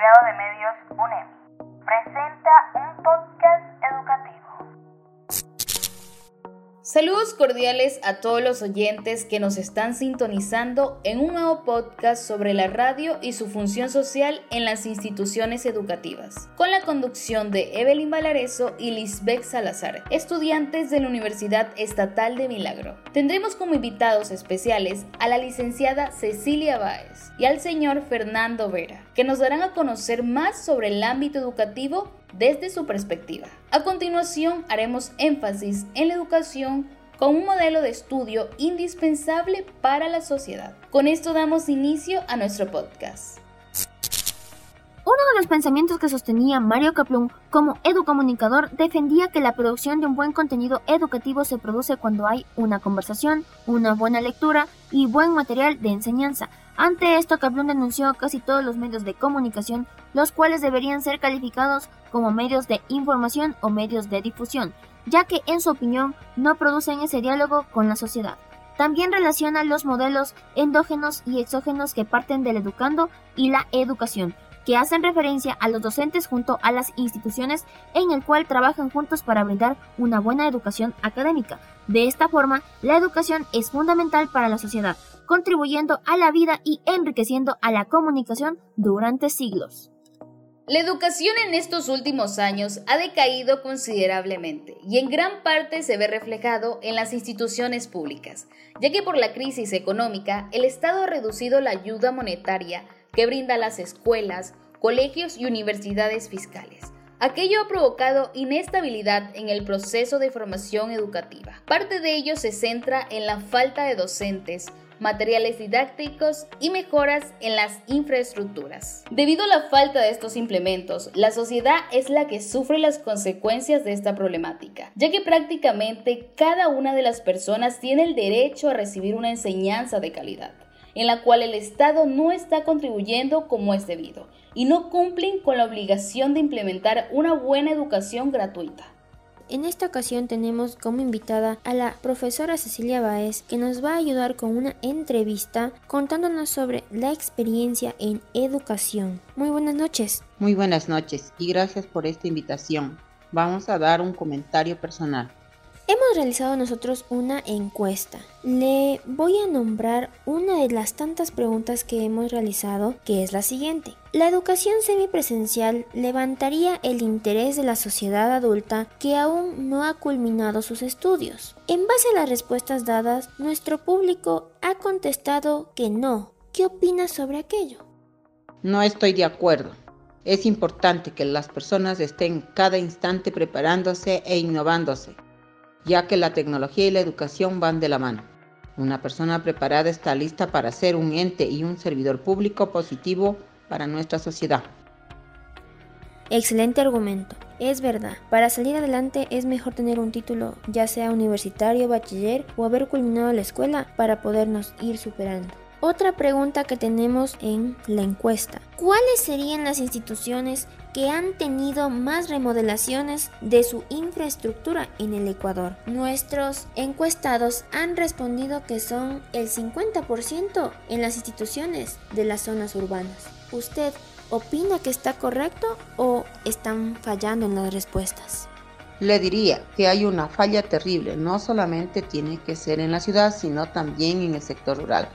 Conglomerado de Medios Saludos cordiales a todos los oyentes que nos están sintonizando en un nuevo podcast sobre la radio y su función social en las instituciones educativas, con la conducción de Evelyn Valareso y Lisbeth Salazar, estudiantes de la Universidad Estatal de Milagro. Tendremos como invitados especiales a la licenciada Cecilia Báez y al señor Fernando Vera, que nos darán a conocer más sobre el ámbito educativo desde su perspectiva. A continuación haremos énfasis en la educación como un modelo de estudio indispensable para la sociedad. Con esto damos inicio a nuestro podcast. Uno de los pensamientos que sostenía Mario Kaplun como educomunicador defendía que la producción de un buen contenido educativo se produce cuando hay una conversación, una buena lectura y buen material de enseñanza, ante esto, Kaplun denunció casi todos los medios de comunicación, los cuales deberían ser calificados como medios de información o medios de difusión, ya que en su opinión no producen ese diálogo con la sociedad. También relaciona los modelos endógenos y exógenos que parten del educando y la educación, que hacen referencia a los docentes junto a las instituciones en el cual trabajan juntos para brindar una buena educación académica. De esta forma, la educación es fundamental para la sociedad, contribuyendo a la vida y enriqueciendo a la comunicación durante siglos. La educación en estos últimos años ha decaído considerablemente y en gran parte se ve reflejado en las instituciones públicas, ya que por la crisis económica el Estado ha reducido la ayuda monetaria que brinda a las escuelas, colegios y universidades fiscales. Aquello ha provocado inestabilidad en el proceso de formación educativa. Parte de ello se centra en la falta de docentes, materiales didácticos y mejoras en las infraestructuras. Debido a la falta de estos implementos, la sociedad es la que sufre las consecuencias de esta problemática, ya que prácticamente cada una de las personas tiene el derecho a recibir una enseñanza de calidad en la cual el Estado no está contribuyendo como es debido y no cumplen con la obligación de implementar una buena educación gratuita. En esta ocasión tenemos como invitada a la profesora Cecilia Baez que nos va a ayudar con una entrevista contándonos sobre la experiencia en educación. Muy buenas noches. Muy buenas noches y gracias por esta invitación. Vamos a dar un comentario personal. Hemos realizado nosotros una encuesta. Le voy a nombrar una de las tantas preguntas que hemos realizado, que es la siguiente. ¿La educación semipresencial levantaría el interés de la sociedad adulta que aún no ha culminado sus estudios? En base a las respuestas dadas, nuestro público ha contestado que no. ¿Qué opinas sobre aquello? No estoy de acuerdo. Es importante que las personas estén cada instante preparándose e innovándose ya que la tecnología y la educación van de la mano. Una persona preparada está lista para ser un ente y un servidor público positivo para nuestra sociedad. Excelente argumento. Es verdad, para salir adelante es mejor tener un título, ya sea universitario, bachiller o haber culminado la escuela para podernos ir superando. Otra pregunta que tenemos en la encuesta. ¿Cuáles serían las instituciones que han tenido más remodelaciones de su infraestructura en el Ecuador? Nuestros encuestados han respondido que son el 50% en las instituciones de las zonas urbanas. ¿Usted opina que está correcto o están fallando en las respuestas? Le diría que hay una falla terrible, no solamente tiene que ser en la ciudad, sino también en el sector rural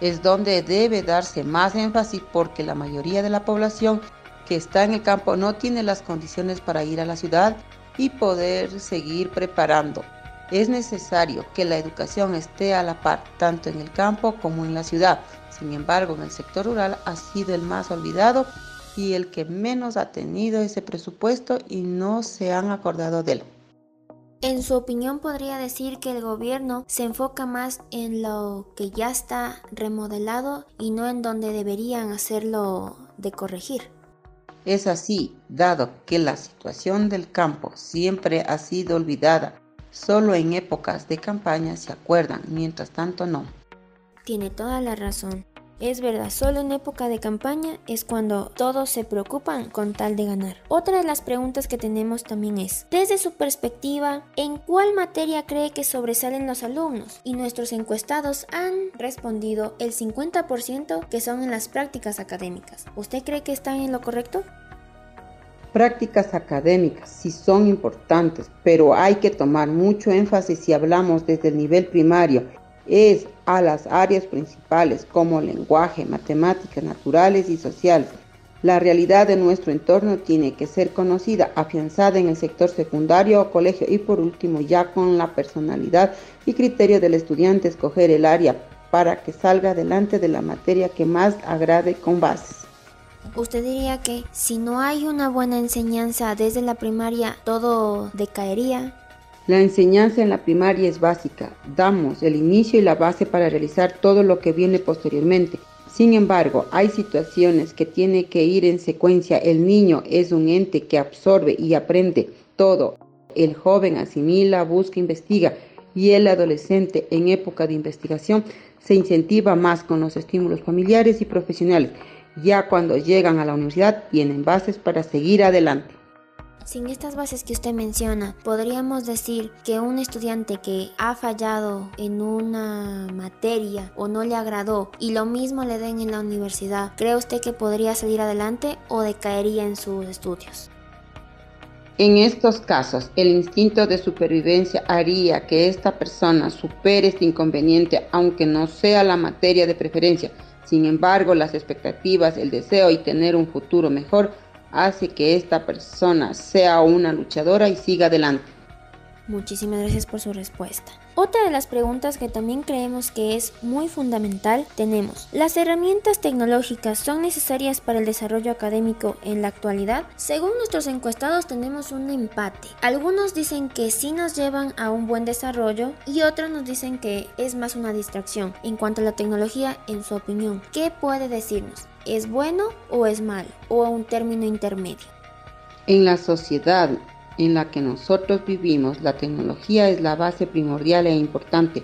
es donde debe darse más énfasis porque la mayoría de la población que está en el campo no tiene las condiciones para ir a la ciudad y poder seguir preparando. Es necesario que la educación esté a la par, tanto en el campo como en la ciudad. Sin embargo, en el sector rural ha sido el más olvidado y el que menos ha tenido ese presupuesto y no se han acordado de él. En su opinión, podría decir que el gobierno se enfoca más en lo que ya está remodelado y no en donde deberían hacerlo de corregir. Es así, dado que la situación del campo siempre ha sido olvidada, solo en épocas de campaña se acuerdan, mientras tanto no. Tiene toda la razón. Es verdad, solo en época de campaña es cuando todos se preocupan con tal de ganar. Otra de las preguntas que tenemos también es, desde su perspectiva, ¿en cuál materia cree que sobresalen los alumnos? Y nuestros encuestados han respondido el 50% que son en las prácticas académicas. ¿Usted cree que están en lo correcto? Prácticas académicas sí son importantes, pero hay que tomar mucho énfasis si hablamos desde el nivel primario. Es a las áreas principales como lenguaje, matemáticas naturales y sociales. La realidad de nuestro entorno tiene que ser conocida, afianzada en el sector secundario o colegio y por último ya con la personalidad y criterio del estudiante escoger el área para que salga adelante de la materia que más agrade con bases. ¿Usted diría que si no hay una buena enseñanza desde la primaria, todo decaería? La enseñanza en la primaria es básica. Damos el inicio y la base para realizar todo lo que viene posteriormente. Sin embargo, hay situaciones que tiene que ir en secuencia. El niño es un ente que absorbe y aprende todo. El joven asimila, busca, investiga y el adolescente en época de investigación se incentiva más con los estímulos familiares y profesionales ya cuando llegan a la universidad tienen bases para seguir adelante. Sin estas bases que usted menciona, podríamos decir que un estudiante que ha fallado en una materia o no le agradó y lo mismo le den en la universidad, ¿cree usted que podría salir adelante o decaería en sus estudios? En estos casos, el instinto de supervivencia haría que esta persona supere este inconveniente aunque no sea la materia de preferencia, sin embargo, las expectativas, el deseo y tener un futuro mejor hace que esta persona sea una luchadora y siga adelante. Muchísimas gracias por su respuesta. Otra de las preguntas que también creemos que es muy fundamental tenemos, ¿las herramientas tecnológicas son necesarias para el desarrollo académico en la actualidad? Según nuestros encuestados tenemos un empate. Algunos dicen que sí nos llevan a un buen desarrollo y otros nos dicen que es más una distracción. En cuanto a la tecnología, en su opinión, ¿qué puede decirnos? ¿Es bueno o es malo? ¿O a un término intermedio? En la sociedad en la que nosotros vivimos, la tecnología es la base primordial e importante.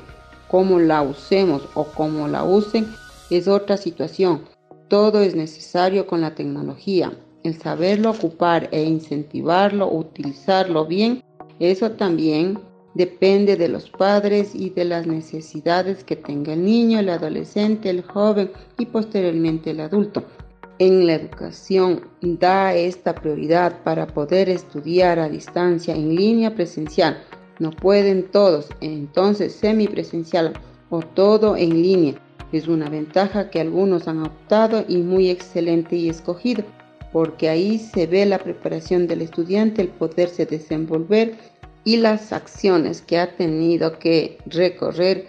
Cómo la usemos o cómo la usen es otra situación. Todo es necesario con la tecnología. El saberlo ocupar e incentivarlo, utilizarlo bien, eso también depende de los padres y de las necesidades que tenga el niño, el adolescente, el joven y posteriormente el adulto en la educación da esta prioridad para poder estudiar a distancia, en línea, presencial. No pueden todos, entonces semipresencial o todo en línea. Es una ventaja que algunos han optado y muy excelente y escogido, porque ahí se ve la preparación del estudiante, el poderse desenvolver y las acciones que ha tenido que recorrer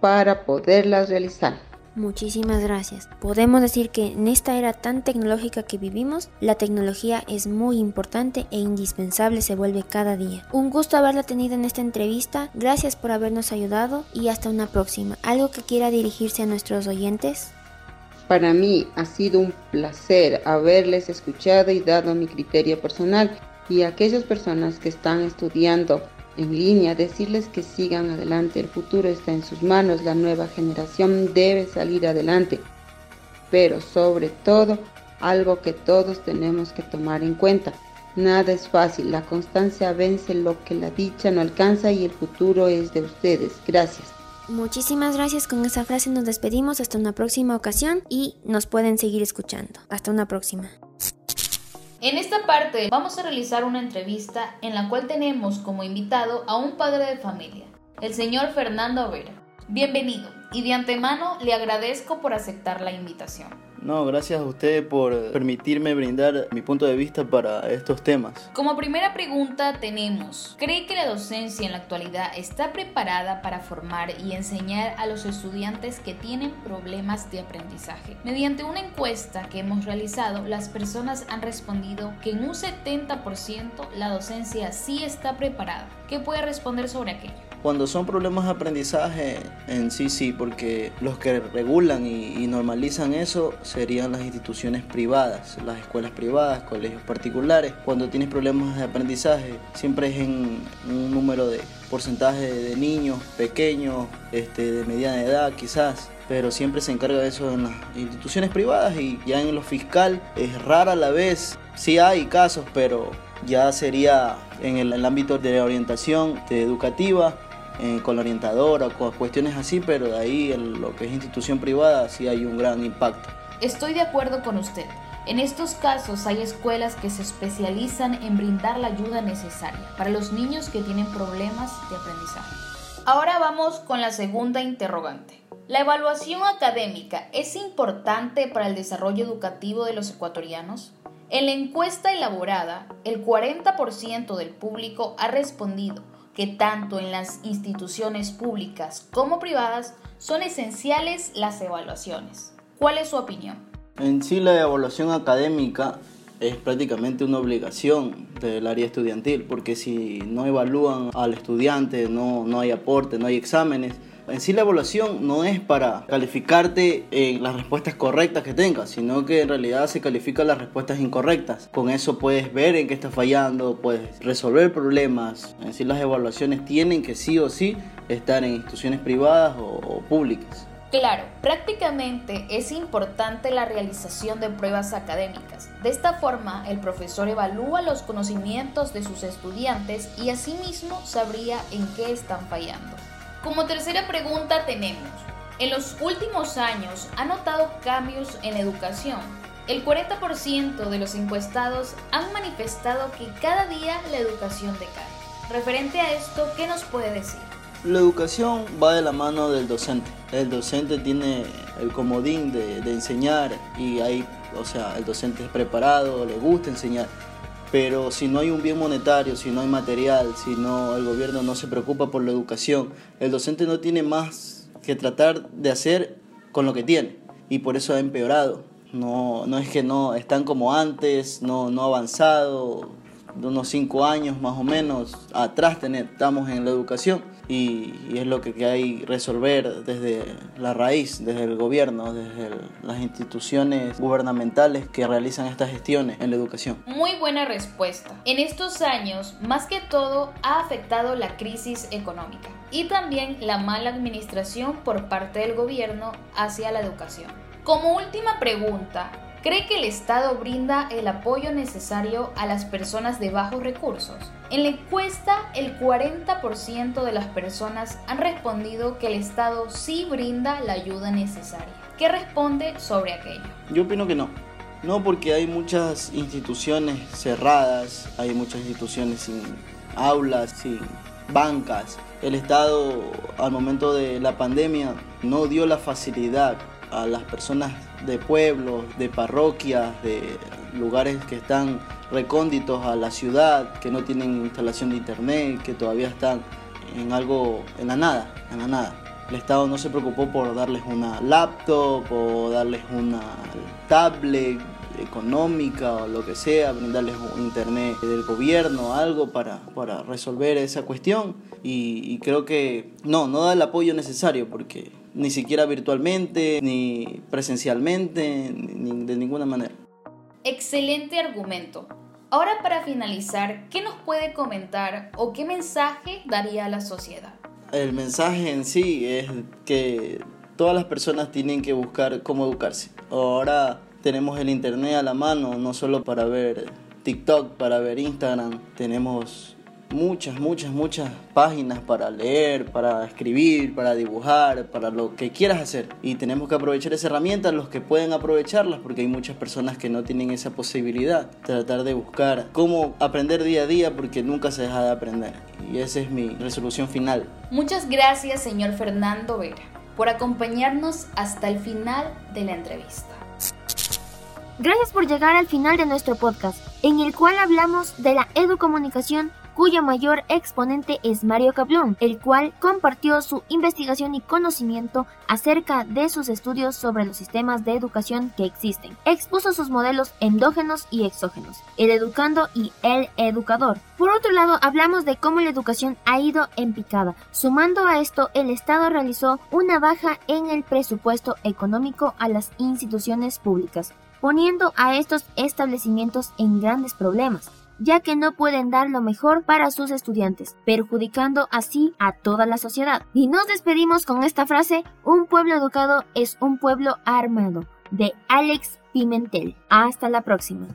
para poderlas realizar. Muchísimas gracias. Podemos decir que en esta era tan tecnológica que vivimos, la tecnología es muy importante e indispensable se vuelve cada día. Un gusto haberla tenido en esta entrevista, gracias por habernos ayudado y hasta una próxima. ¿Algo que quiera dirigirse a nuestros oyentes? Para mí ha sido un placer haberles escuchado y dado mi criterio personal y a aquellas personas que están estudiando en línea, decirles que sigan adelante, el futuro está en sus manos, la nueva generación debe salir adelante. Pero sobre todo, algo que todos tenemos que tomar en cuenta, nada es fácil, la constancia vence lo que la dicha no alcanza y el futuro es de ustedes. Gracias. Muchísimas gracias, con esa frase nos despedimos hasta una próxima ocasión y nos pueden seguir escuchando. Hasta una próxima. En esta parte vamos a realizar una entrevista en la cual tenemos como invitado a un padre de familia, el señor Fernando Vera. Bienvenido y de antemano le agradezco por aceptar la invitación. No, gracias a usted por permitirme brindar mi punto de vista para estos temas. Como primera pregunta tenemos, ¿cree que la docencia en la actualidad está preparada para formar y enseñar a los estudiantes que tienen problemas de aprendizaje? Mediante una encuesta que hemos realizado, las personas han respondido que en un 70% la docencia sí está preparada. ¿Qué puede responder sobre aquello? Cuando son problemas de aprendizaje, en sí sí, porque los que regulan y, normalizan eso serían las instituciones privadas, las escuelas privadas, colegios particulares. Cuando tienes problemas de aprendizaje, siempre es en un número de porcentaje de niños pequeños, este, de mediana edad quizás, pero siempre se encarga de eso en las instituciones privadas y ya en lo fiscal es rara la vez. Sí hay casos, pero ya sería en el, ámbito de orientación educativa, eh, con la orientadora, con cuestiones así, pero de ahí lo que es institución privada sí hay un gran impacto. Estoy de acuerdo con usted. En estos casos hay escuelas que se especializan en brindar la ayuda necesaria para los niños que tienen problemas de aprendizaje. Ahora vamos con la segunda interrogante. ¿La evaluación académica es importante para el desarrollo educativo de los ecuatorianos? En la encuesta elaborada, el 40% del público ha respondido que tanto en las instituciones públicas como privadas son esenciales las evaluaciones. ¿Cuál es su opinión? En sí la evaluación académica es prácticamente una obligación del área estudiantil, porque si no evalúan al estudiante, no, no hay aporte, no hay exámenes, en sí la evaluación no es para calificarte en las respuestas correctas que tengas, sino que en realidad se califican las respuestas incorrectas. Con eso puedes ver en qué estás fallando, puedes resolver problemas. En sí las evaluaciones tienen que sí o sí estar en instituciones privadas o, públicas. Claro, prácticamente es importante la realización de pruebas académicas. De esta forma, el profesor evalúa los conocimientos de sus estudiantes y asimismo sabría en qué están fallando. Como tercera pregunta tenemos, en los últimos años ha notado cambios en educación. El 40% de los encuestados han manifestado que cada día la educación decae. Referente a esto, ¿qué nos puede decir? La educación va de la mano del docente. El docente tiene el comodín de, de enseñar y ahí, o sea, el docente es preparado, le gusta enseñar pero si no hay un bien monetario, si no hay material, si no el gobierno no se preocupa por la educación, el docente no tiene más que tratar de hacer con lo que tiene y por eso ha empeorado. No, no es que no están como antes, no, no avanzado, de unos cinco años más o menos atrás estamos en la educación y, es lo que hay resolver desde la raíz, desde el gobierno, desde las instituciones gubernamentales que realizan estas gestiones en la educación. Muy buena respuesta. En estos años, más que todo, ha afectado la crisis económica y también la mala administración por parte del gobierno hacia la educación. Como última pregunta, ¿Cree que el Estado brinda el apoyo necesario a las personas de bajos recursos? En la encuesta, el 40% de las personas han respondido que el Estado sí brinda la ayuda necesaria. ¿Qué responde sobre aquello? Yo opino que no. No porque hay muchas instituciones cerradas, hay muchas instituciones sin aulas, sin bancas. El Estado al momento de la pandemia no dio la facilidad a las personas de pueblos, de parroquias, de lugares que están recónditos a la ciudad, que no tienen instalación de internet, que todavía están en algo, en la nada, en la nada. El Estado no se preocupó por darles una laptop o darles una tablet económica o lo que sea, brindarles un internet del gobierno, algo para, para resolver esa cuestión. Y, y creo que no, no da el apoyo necesario porque ni siquiera virtualmente, ni presencialmente, ni de ninguna manera. Excelente argumento. Ahora para finalizar, ¿qué nos puede comentar o qué mensaje daría a la sociedad? El mensaje en sí es que todas las personas tienen que buscar cómo educarse. Ahora tenemos el internet a la mano, no solo para ver TikTok, para ver Instagram, tenemos muchas, muchas, muchas páginas para leer, para escribir, para dibujar, para lo que quieras hacer. Y tenemos que aprovechar esa herramienta, los que pueden aprovecharlas, porque hay muchas personas que no tienen esa posibilidad. Tratar de buscar cómo aprender día a día, porque nunca se deja de aprender. Y esa es mi resolución final. Muchas gracias, señor Fernando Vera, por acompañarnos hasta el final de la entrevista. Gracias por llegar al final de nuestro podcast, en el cual hablamos de la educomunicación cuyo mayor exponente es Mario Caplón, el cual compartió su investigación y conocimiento acerca de sus estudios sobre los sistemas de educación que existen. Expuso sus modelos endógenos y exógenos, el educando y el educador. Por otro lado, hablamos de cómo la educación ha ido en picada. Sumando a esto, el Estado realizó una baja en el presupuesto económico a las instituciones públicas, poniendo a estos establecimientos en grandes problemas ya que no pueden dar lo mejor para sus estudiantes, perjudicando así a toda la sociedad. Y nos despedimos con esta frase, un pueblo educado es un pueblo armado, de Alex Pimentel. Hasta la próxima.